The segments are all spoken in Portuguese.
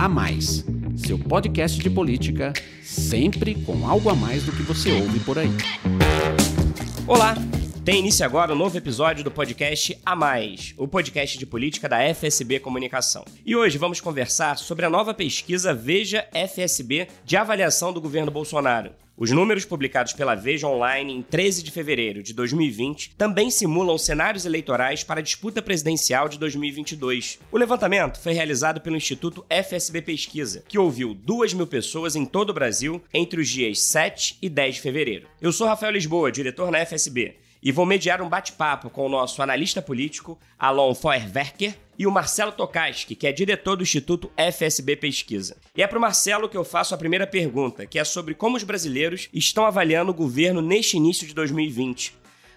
A Mais, seu podcast de política, sempre com algo a mais do que você ouve por aí. Olá! Tem início agora um novo episódio do podcast A Mais, o podcast de política da FSB Comunicação. E hoje vamos conversar sobre a nova pesquisa Veja FSB de avaliação do governo Bolsonaro. Os números publicados pela Veja Online em 13 de fevereiro de 2020 também simulam cenários eleitorais para a disputa presidencial de 2022. O levantamento foi realizado pelo Instituto FSB Pesquisa, que ouviu 2 mil pessoas em todo o Brasil entre os dias 7 e 10 de fevereiro. Eu sou Rafael Lisboa, diretor na FSB e vou mediar um bate-papo com o nosso analista político, Alon Feuerwerker, e o Marcelo Tokaski, que é diretor do Instituto FSB Pesquisa. E é para o Marcelo que eu faço a primeira pergunta, que é sobre como os brasileiros estão avaliando o governo neste início de 2020.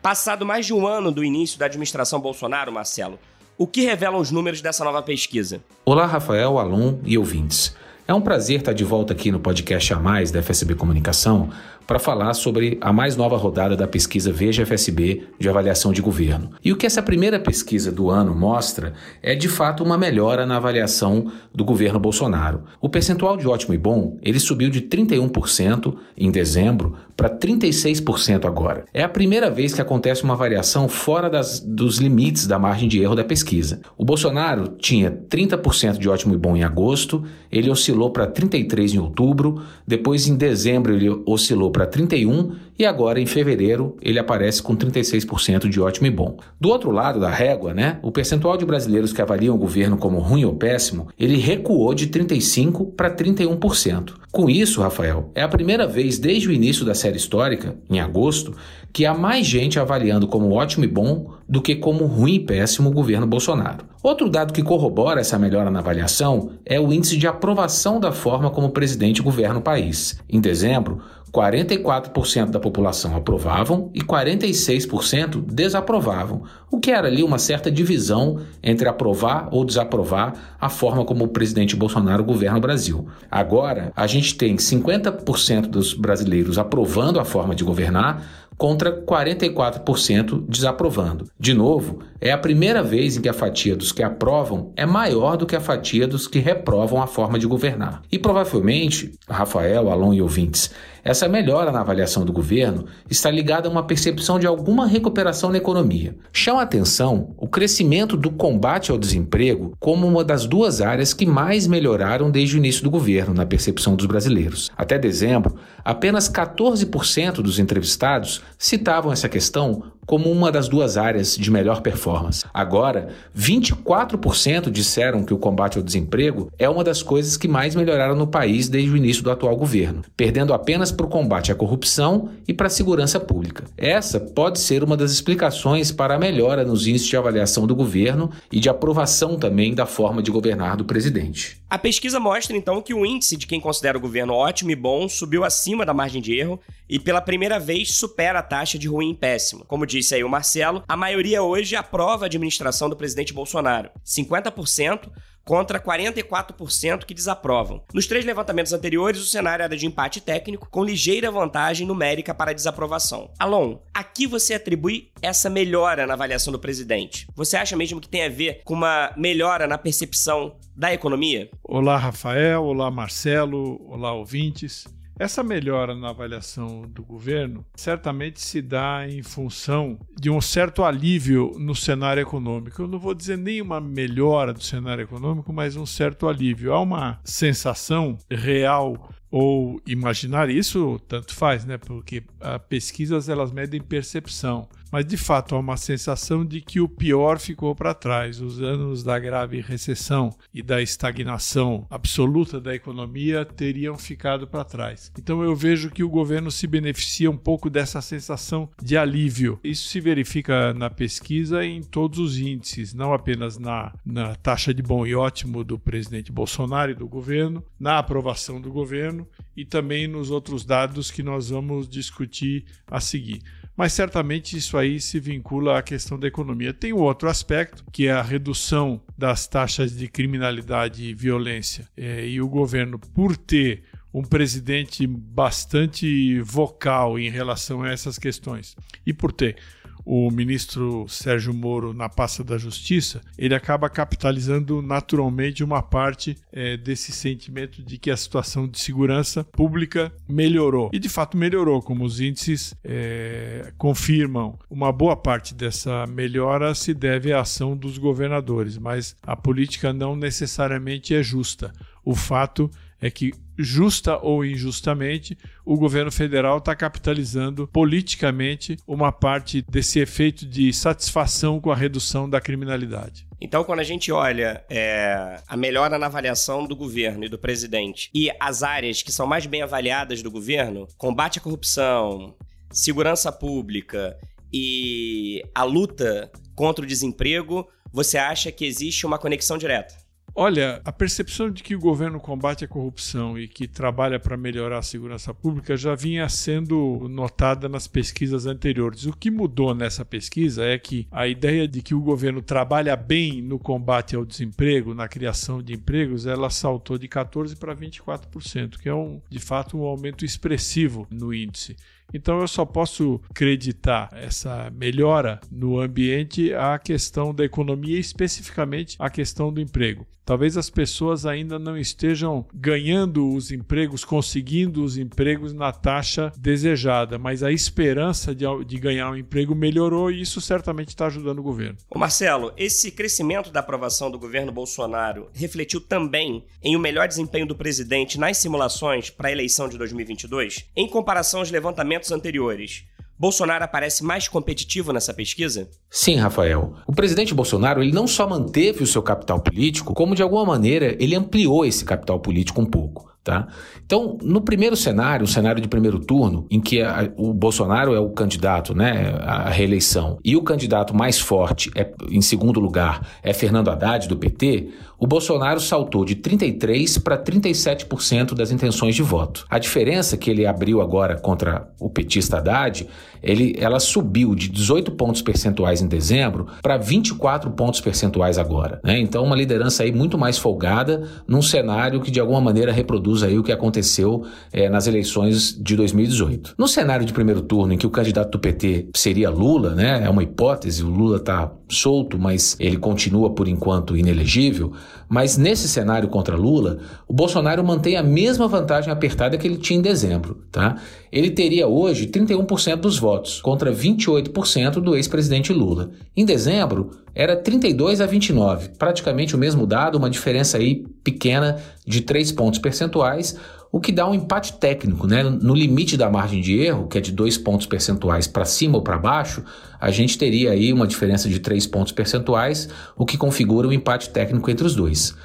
Passado mais de um ano do início da administração Bolsonaro, Marcelo, o que revelam os números dessa nova pesquisa? Olá, Rafael, Alon e ouvintes. É um prazer estar de volta aqui no podcast A Mais da FSB Comunicação para falar sobre a mais nova rodada da pesquisa Veja FSB de avaliação de governo. E o que essa primeira pesquisa do ano mostra é de fato uma melhora na avaliação do governo Bolsonaro. O percentual de ótimo e bom, ele subiu de 31% em dezembro para 36% agora. É a primeira vez que acontece uma variação fora das, dos limites da margem de erro da pesquisa. O Bolsonaro tinha 30% de ótimo e bom em agosto, ele oscilou para 33 em outubro, depois em dezembro ele oscilou para 31 e agora em fevereiro ele aparece com 36% de ótimo e bom. Do outro lado da régua, né, o percentual de brasileiros que avaliam o governo como ruim ou péssimo, ele recuou de 35 para 31%. Com isso, Rafael, é a primeira vez desde o início da série histórica, em agosto, que há mais gente avaliando como ótimo e bom do que como ruim e péssimo o governo Bolsonaro. Outro dado que corrobora essa melhora na avaliação é o índice de aprovação da forma como o presidente governa o país. Em dezembro, 44% da população aprovavam e 46% desaprovavam, o que era ali uma certa divisão entre aprovar ou desaprovar a forma como o presidente Bolsonaro governa o Brasil. Agora, a gente tem 50% dos brasileiros aprovando a forma de governar, contra 44% desaprovando. De novo, é a primeira vez em que a fatia dos que aprovam é maior do que a fatia dos que reprovam a forma de governar. E provavelmente, Rafael, Alon e ouvintes, essa melhora na avaliação do governo está ligada a uma percepção de alguma recuperação na economia. Chama atenção o crescimento do combate ao desemprego como uma das duas áreas que mais melhoraram desde o início do governo na percepção dos brasileiros. Até dezembro, apenas 14% dos entrevistados citavam essa questão como uma das duas áreas de melhor performance. Agora, 24% disseram que o combate ao desemprego é uma das coisas que mais melhoraram no país desde o início do atual governo, perdendo apenas para o combate à corrupção e para a segurança pública. Essa pode ser uma das explicações para a melhora nos índices de avaliação do governo e de aprovação também da forma de governar do presidente. A pesquisa mostra então que o índice de quem considera o governo ótimo e bom subiu acima da margem de erro e pela primeira vez supera a taxa de ruim e péssimo. Como disse aí o Marcelo, a maioria hoje aprova a administração do presidente Bolsonaro. 50% contra 44% que desaprovam. Nos três levantamentos anteriores, o cenário era de empate técnico, com ligeira vantagem numérica para a desaprovação. Alon, aqui você atribui essa melhora na avaliação do presidente. Você acha mesmo que tem a ver com uma melhora na percepção da economia? Olá, Rafael. Olá, Marcelo. Olá, ouvintes. Essa melhora na avaliação do governo certamente se dá em função de um certo alívio no cenário econômico. Eu não vou dizer nenhuma melhora do cenário econômico, mas um certo alívio. Há uma sensação real ou imaginar isso tanto faz, né? Porque as pesquisas elas medem percepção, mas de fato há uma sensação de que o pior ficou para trás. Os anos da grave recessão e da estagnação absoluta da economia teriam ficado para trás. Então eu vejo que o governo se beneficia um pouco dessa sensação de alívio. Isso se verifica na pesquisa em todos os índices, não apenas na, na taxa de bom e ótimo do presidente Bolsonaro e do governo, na aprovação do governo e também nos outros dados que nós vamos discutir a seguir. Mas certamente isso aí se vincula à questão da economia. Tem um outro aspecto, que é a redução das taxas de criminalidade e violência. É, e o governo, por ter um presidente bastante vocal em relação a essas questões, e por ter o ministro Sérgio Moro na pasta da Justiça, ele acaba capitalizando naturalmente uma parte é, desse sentimento de que a situação de segurança pública melhorou. E de fato melhorou, como os índices é, confirmam. Uma boa parte dessa melhora se deve à ação dos governadores, mas a política não necessariamente é justa. O fato é que, justa ou injustamente, o governo federal está capitalizando politicamente uma parte desse efeito de satisfação com a redução da criminalidade. Então, quando a gente olha é, a melhora na avaliação do governo e do presidente e as áreas que são mais bem avaliadas do governo, combate à corrupção, segurança pública e a luta contra o desemprego, você acha que existe uma conexão direta? Olha, a percepção de que o governo combate a corrupção e que trabalha para melhorar a segurança pública já vinha sendo notada nas pesquisas anteriores. O que mudou nessa pesquisa é que a ideia de que o governo trabalha bem no combate ao desemprego, na criação de empregos, ela saltou de 14 para 24%, que é um, de fato um aumento expressivo no índice. Então eu só posso acreditar essa melhora no ambiente à questão da economia, especificamente à questão do emprego. Talvez as pessoas ainda não estejam ganhando os empregos, conseguindo os empregos na taxa desejada, mas a esperança de, de ganhar um emprego melhorou e isso certamente está ajudando o governo. Ô Marcelo, esse crescimento da aprovação do governo Bolsonaro refletiu também em um melhor desempenho do presidente nas simulações para a eleição de 2022? Em comparação aos levantamentos anteriores, Bolsonaro aparece mais competitivo nessa pesquisa? Sim, Rafael. O presidente Bolsonaro ele não só manteve o seu capital político, como de alguma maneira ele ampliou esse capital político um pouco. Tá? Então, no primeiro cenário, o cenário de primeiro turno, em que a, o Bolsonaro é o candidato né, à reeleição e o candidato mais forte, é, em segundo lugar, é Fernando Haddad, do PT, o Bolsonaro saltou de 33% para 37% das intenções de voto. A diferença que ele abriu agora contra o petista Haddad, ele, ela subiu de 18 pontos percentuais em dezembro para 24 pontos percentuais agora. Né? Então, uma liderança aí muito mais folgada num cenário que de alguma maneira reproduz aí o que aconteceu é, nas eleições de 2018. No cenário de primeiro turno, em que o candidato do PT seria Lula, né? é uma hipótese, o Lula está solto, mas ele continua por enquanto inelegível. Mas nesse cenário contra Lula, o Bolsonaro mantém a mesma vantagem apertada que ele tinha em dezembro. Tá? Ele teria hoje 31% dos votos, contra 28% do ex-presidente Lula. Em dezembro, era 32 a 29, praticamente o mesmo dado, uma diferença aí pequena de 3 pontos percentuais, o que dá um empate técnico, né? No limite da margem de erro, que é de 2 pontos percentuais para cima ou para baixo, a gente teria aí uma diferença de 3 pontos percentuais, o que configura um empate técnico entre os dois.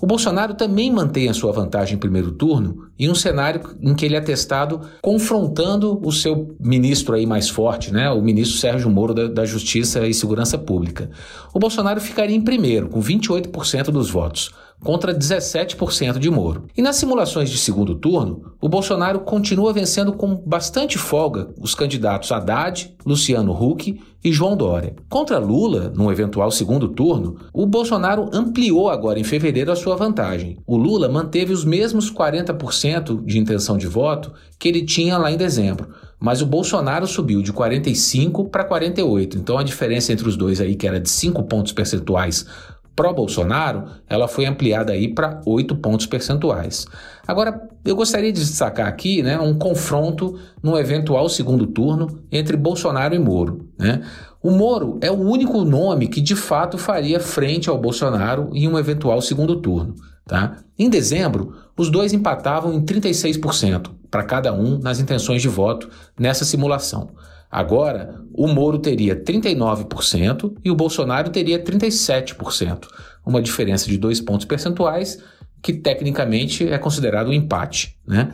O Bolsonaro também mantém a sua vantagem em primeiro turno em um cenário em que ele é testado confrontando o seu ministro aí mais forte, né, o ministro Sérgio Moro da, da Justiça e Segurança Pública. O Bolsonaro ficaria em primeiro, com 28% dos votos contra 17% de Moro. E nas simulações de segundo turno, o Bolsonaro continua vencendo com bastante folga os candidatos Haddad, Luciano Huck e João Dória. Contra Lula, num eventual segundo turno, o Bolsonaro ampliou agora em fevereiro a sua vantagem. O Lula manteve os mesmos 40% de intenção de voto que ele tinha lá em dezembro, mas o Bolsonaro subiu de 45 para 48. Então a diferença entre os dois aí, que era de 5 pontos percentuais pró-Bolsonaro, ela foi ampliada aí para 8 pontos percentuais. Agora, eu gostaria de destacar aqui né, um confronto no eventual segundo turno entre Bolsonaro e Moro. Né? O Moro é o único nome que de fato faria frente ao Bolsonaro em um eventual segundo turno. Tá? Em dezembro, os dois empatavam em 36% para cada um nas intenções de voto nessa simulação. Agora, o Moro teria 39% e o Bolsonaro teria 37%, uma diferença de dois pontos percentuais que tecnicamente é considerado um empate. Né?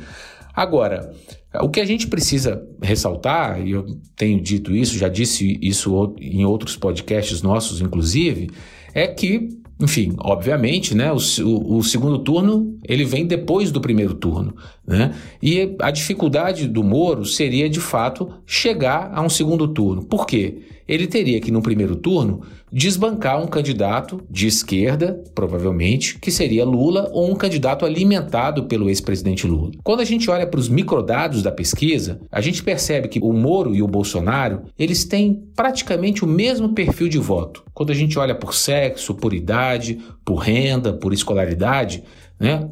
Agora, o que a gente precisa ressaltar, e eu tenho dito isso, já disse isso em outros podcasts nossos, inclusive, é que enfim, obviamente, né, o, o, segundo turno ele vem depois do primeiro turno. Né? E a dificuldade do Moro seria, de fato, chegar a um segundo turno. Por quê? Ele teria que, no primeiro turno, desbancar um candidato de esquerda, provavelmente, que seria Lula, ou um candidato alimentado pelo ex-presidente Lula. Quando a gente olha para os microdados da pesquisa, a gente percebe que o Moro e o Bolsonaro, eles têm praticamente o mesmo perfil de voto. Quando a gente olha por sexo, por idade, por renda, por escolaridade, né?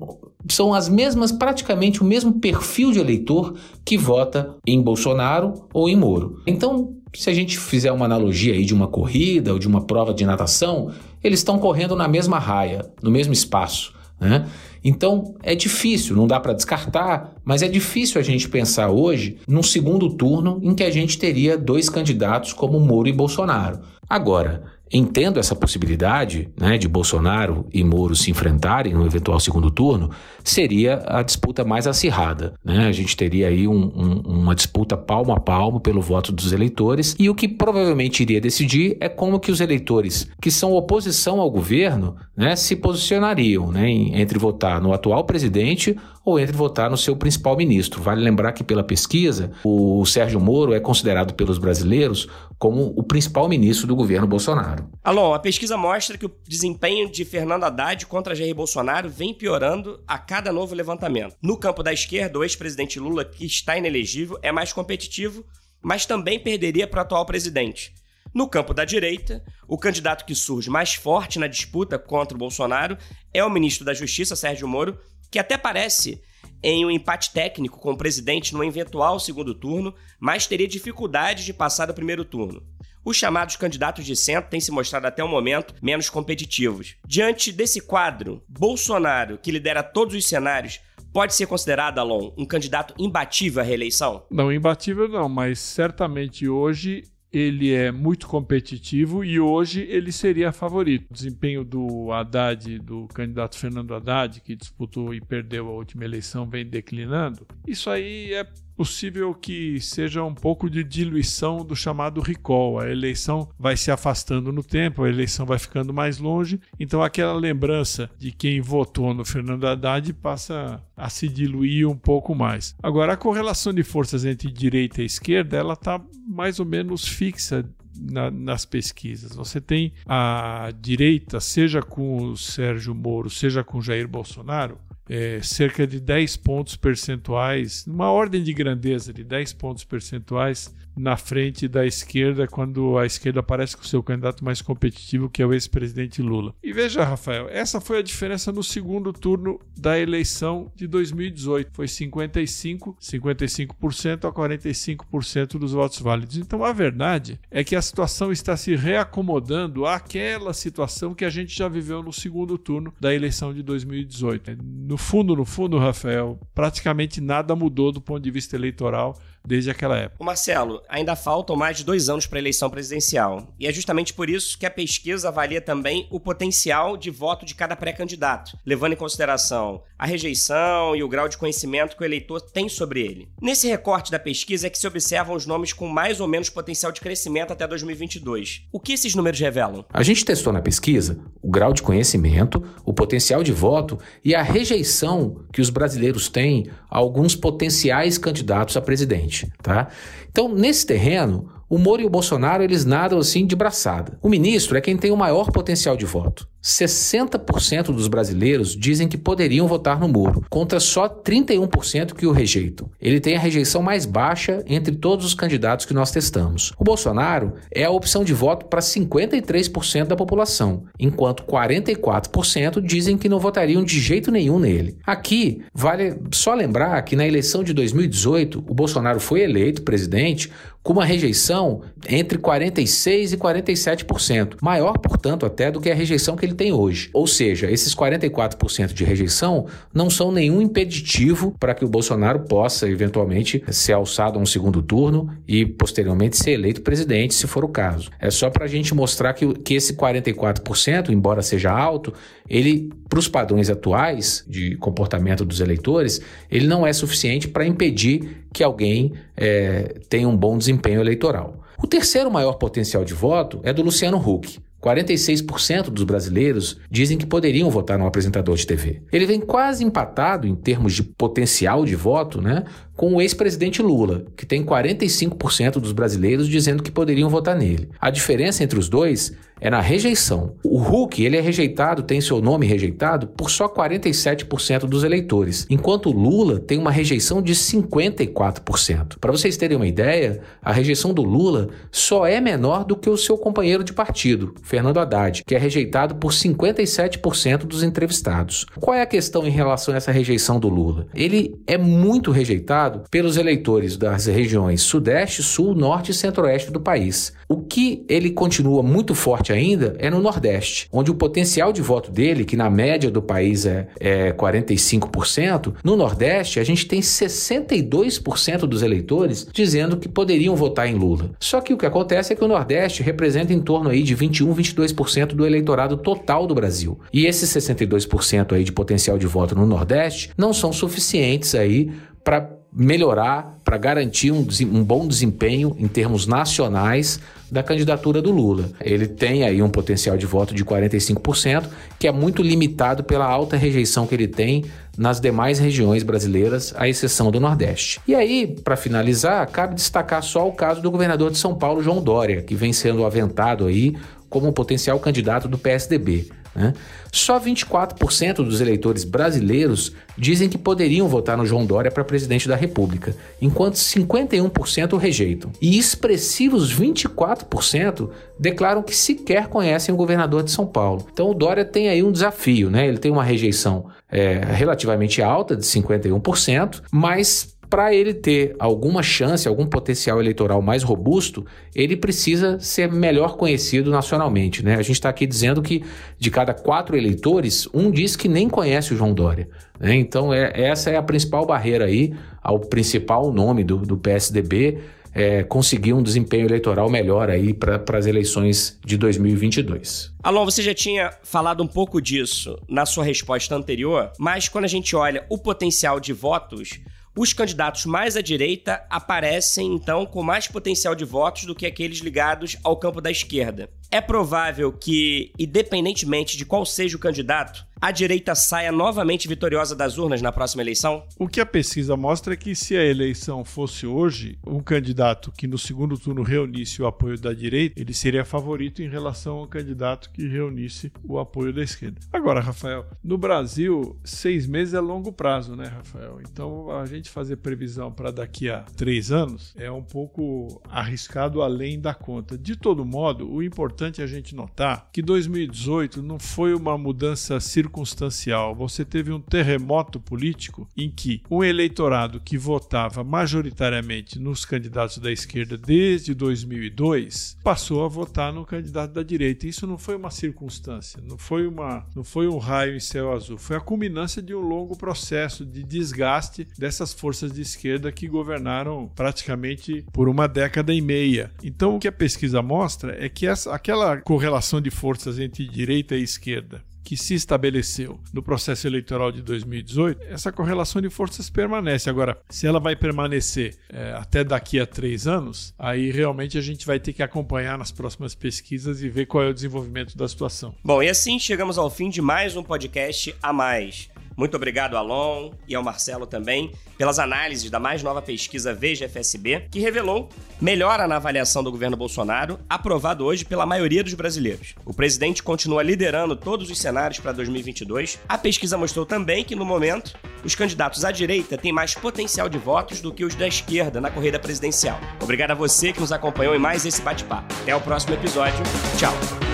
são as mesmas, praticamente o mesmo perfil de eleitor que vota em Bolsonaro ou em Moro. Então, se a gente fizer uma analogia aí de uma corrida ou de uma prova de natação, eles estão correndo na mesma raia, no mesmo espaço. Né? Então é difícil, não dá para descartar, mas é difícil a gente pensar hoje num segundo turno em que a gente teria dois candidatos como Moro e Bolsonaro. Agora, Entendo essa possibilidade né, de Bolsonaro e Moro se enfrentarem no eventual segundo turno, seria a disputa mais acirrada. Né? A gente teria aí um, um, uma disputa palmo a palmo pelo voto dos eleitores, e o que provavelmente iria decidir é como que os eleitores que são oposição ao governo né, se posicionariam né, entre votar no atual presidente ou entre votar no seu principal ministro. Vale lembrar que, pela pesquisa, o Sérgio Moro é considerado pelos brasileiros como o principal ministro do governo Bolsonaro. Alô, a pesquisa mostra que o desempenho de Fernando Haddad contra Jair Bolsonaro vem piorando a cada novo levantamento. No campo da esquerda, o ex-presidente Lula, que está inelegível, é mais competitivo, mas também perderia para o atual presidente. No campo da direita, o candidato que surge mais forte na disputa contra o Bolsonaro é o ministro da Justiça, Sérgio Moro, que até parece em um empate técnico com o presidente no eventual segundo turno, mas teria dificuldade de passar do primeiro turno. Os chamados candidatos de centro têm se mostrado até o momento menos competitivos. Diante desse quadro, Bolsonaro, que lidera todos os cenários, pode ser considerado, Alon, um candidato imbatível à reeleição? Não, imbatível não, mas certamente hoje ele é muito competitivo e hoje ele seria favorito. O desempenho do Haddad, do candidato Fernando Haddad, que disputou e perdeu a última eleição, vem declinando. Isso aí é possível que seja um pouco de diluição do chamado recall. A eleição vai se afastando no tempo, a eleição vai ficando mais longe, então aquela lembrança de quem votou no Fernando Haddad passa a se diluir um pouco mais. Agora, a correlação de forças entre direita e esquerda, ela está mais ou menos fixa na, nas pesquisas. Você tem a direita, seja com o Sérgio Moro, seja com Jair Bolsonaro, é, cerca de 10 pontos percentuais, uma ordem de grandeza de 10 pontos percentuais na frente da esquerda quando a esquerda aparece com seu candidato mais competitivo, que é o ex-presidente Lula. E veja, Rafael, essa foi a diferença no segundo turno da eleição de 2018. Foi 55, 55% a 45% dos votos válidos. Então a verdade é que a situação está se reacomodando àquela situação que a gente já viveu no segundo turno da eleição de 2018. No fundo, no fundo, Rafael, praticamente nada mudou do ponto de vista eleitoral desde aquela época. O Marcelo, ainda faltam mais de dois anos para a eleição presidencial. E é justamente por isso que a pesquisa avalia também o potencial de voto de cada pré-candidato, levando em consideração a rejeição e o grau de conhecimento que o eleitor tem sobre ele. Nesse recorte da pesquisa é que se observam os nomes com mais ou menos potencial de crescimento até 2022. O que esses números revelam? A gente testou na pesquisa o grau de conhecimento, o potencial de voto e a rejeição que os brasileiros têm a alguns potenciais candidatos a presidente tá? Então, nesse terreno, o Moro e o Bolsonaro eles nadam assim de braçada. O ministro é quem tem o maior potencial de voto. 60% dos brasileiros dizem que poderiam votar no Moro, contra só 31% que o rejeitam. Ele tem a rejeição mais baixa entre todos os candidatos que nós testamos. O Bolsonaro é a opção de voto para 53% da população, enquanto 44% dizem que não votariam de jeito nenhum nele. Aqui, vale só lembrar que na eleição de 2018, o Bolsonaro foi eleito presidente com uma rejeição entre 46% e 47%, maior, portanto, até do que a rejeição que ele tem hoje. Ou seja, esses 44% de rejeição não são nenhum impeditivo para que o Bolsonaro possa, eventualmente, ser alçado a um segundo turno e, posteriormente, ser eleito presidente, se for o caso. É só para a gente mostrar que, que esse 44%, embora seja alto, ele, para os padrões atuais de comportamento dos eleitores, ele não é suficiente para impedir que alguém é, tenha um bom desempenho eleitoral. O terceiro maior potencial de voto é do Luciano Huck, 46% dos brasileiros dizem que poderiam votar no apresentador de TV. Ele vem quase empatado em termos de potencial de voto, né, com o ex-presidente Lula, que tem 45% dos brasileiros dizendo que poderiam votar nele. A diferença entre os dois é na rejeição. O Huck, ele é rejeitado, tem seu nome rejeitado por só 47% dos eleitores, enquanto o Lula tem uma rejeição de 54%. Para vocês terem uma ideia, a rejeição do Lula só é menor do que o seu companheiro de partido, Fernando Haddad, que é rejeitado por 57% dos entrevistados. Qual é a questão em relação a essa rejeição do Lula? Ele é muito rejeitado pelos eleitores das regiões Sudeste, Sul, Norte e Centro-Oeste do país. O que ele continua muito forte ainda é no Nordeste, onde o potencial de voto dele, que na média do país é, é 45%, no Nordeste a gente tem 62% dos eleitores dizendo que poderiam votar em Lula. Só que o que acontece é que o Nordeste representa em torno aí de 21, 22% do eleitorado total do Brasil. E esses 62% aí de potencial de voto no Nordeste não são suficientes aí para melhorar, para garantir um, um, bom desempenho em termos nacionais da candidatura do Lula. Ele tem aí um potencial de voto de 45%, que é muito limitado pela alta rejeição que ele tem nas demais regiões brasileiras, à exceção do Nordeste. E aí, para finalizar, cabe destacar só o caso do governador de São Paulo, João Dória, que vem sendo aventado aí como um potencial candidato do PSDB. Né? Só 24% dos eleitores brasileiros dizem que poderiam votar no João Dória para presidente da República, enquanto 51% o rejeitam. E expressivos 24% declaram que sequer conhecem o governador de São Paulo. Então o Dória tem aí um desafio, né? Ele tem uma rejeição é, relativamente alta, de 51%, mas para ele ter alguma chance, algum potencial eleitoral mais robusto, ele precisa ser melhor conhecido nacionalmente. Né? A gente está aqui dizendo que de cada quatro eleitores, um diz que nem conhece o João Dória. Né? Então, é, essa é a principal barreira aí ao principal nome do, do PSDB é, conseguir um desempenho eleitoral melhor aí para as eleições de 2022. Alon, você já tinha falado um pouco disso na sua resposta anterior, mas quando a gente olha o potencial de votos os candidatos mais à direita aparecem, então, com mais potencial de votos do que aqueles ligados ao campo da esquerda. É provável que, independentemente de qual seja o candidato, a direita saia novamente vitoriosa das urnas na próxima eleição? O que a pesquisa mostra é que se a eleição fosse hoje, um candidato que no segundo turno reunisse o apoio da direita, ele seria favorito em relação ao candidato que reunisse o apoio da esquerda. Agora, Rafael, no Brasil, seis meses é longo prazo, né, Rafael? Então, a gente fazer previsão para daqui a três anos é um pouco arriscado além da conta. De todo modo, o importante é a gente notar que 2018 não foi uma mudança circunstancial circunstancial, você teve um terremoto político em que um eleitorado que votava majoritariamente nos candidatos da esquerda desde 2002 passou a votar no candidato da direita. Isso não foi uma circunstância, não foi uma, não foi um raio em céu azul, foi a culminância de um longo processo de desgaste dessas forças de esquerda que governaram praticamente por uma década e meia. Então, o que a pesquisa mostra é que essa, aquela correlação de forças entre direita e esquerda que se estabeleceu no processo eleitoral de 2018, essa correlação de forças permanece. Agora, se ela vai permanecer é, até daqui a três anos, aí realmente a gente vai ter que acompanhar nas próximas pesquisas e ver qual é o desenvolvimento da situação. Bom, e assim chegamos ao fim de mais um podcast a mais. Muito obrigado, Alon, e ao Marcelo também, pelas análises da mais nova pesquisa Veja FSB, que revelou melhora na avaliação do governo Bolsonaro, aprovado hoje pela maioria dos brasileiros. O presidente continua liderando todos os cenários para 2022. A pesquisa mostrou também que, no momento, os candidatos à direita têm mais potencial de votos do que os da esquerda na corrida presidencial. Obrigado a você que nos acompanhou em mais esse bate-papo. Até o próximo episódio. Tchau.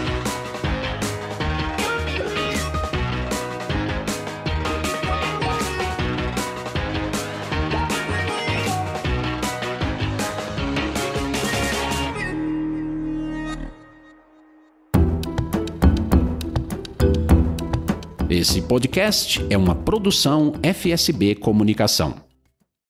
Esse podcast é uma produção FSB Comunicação.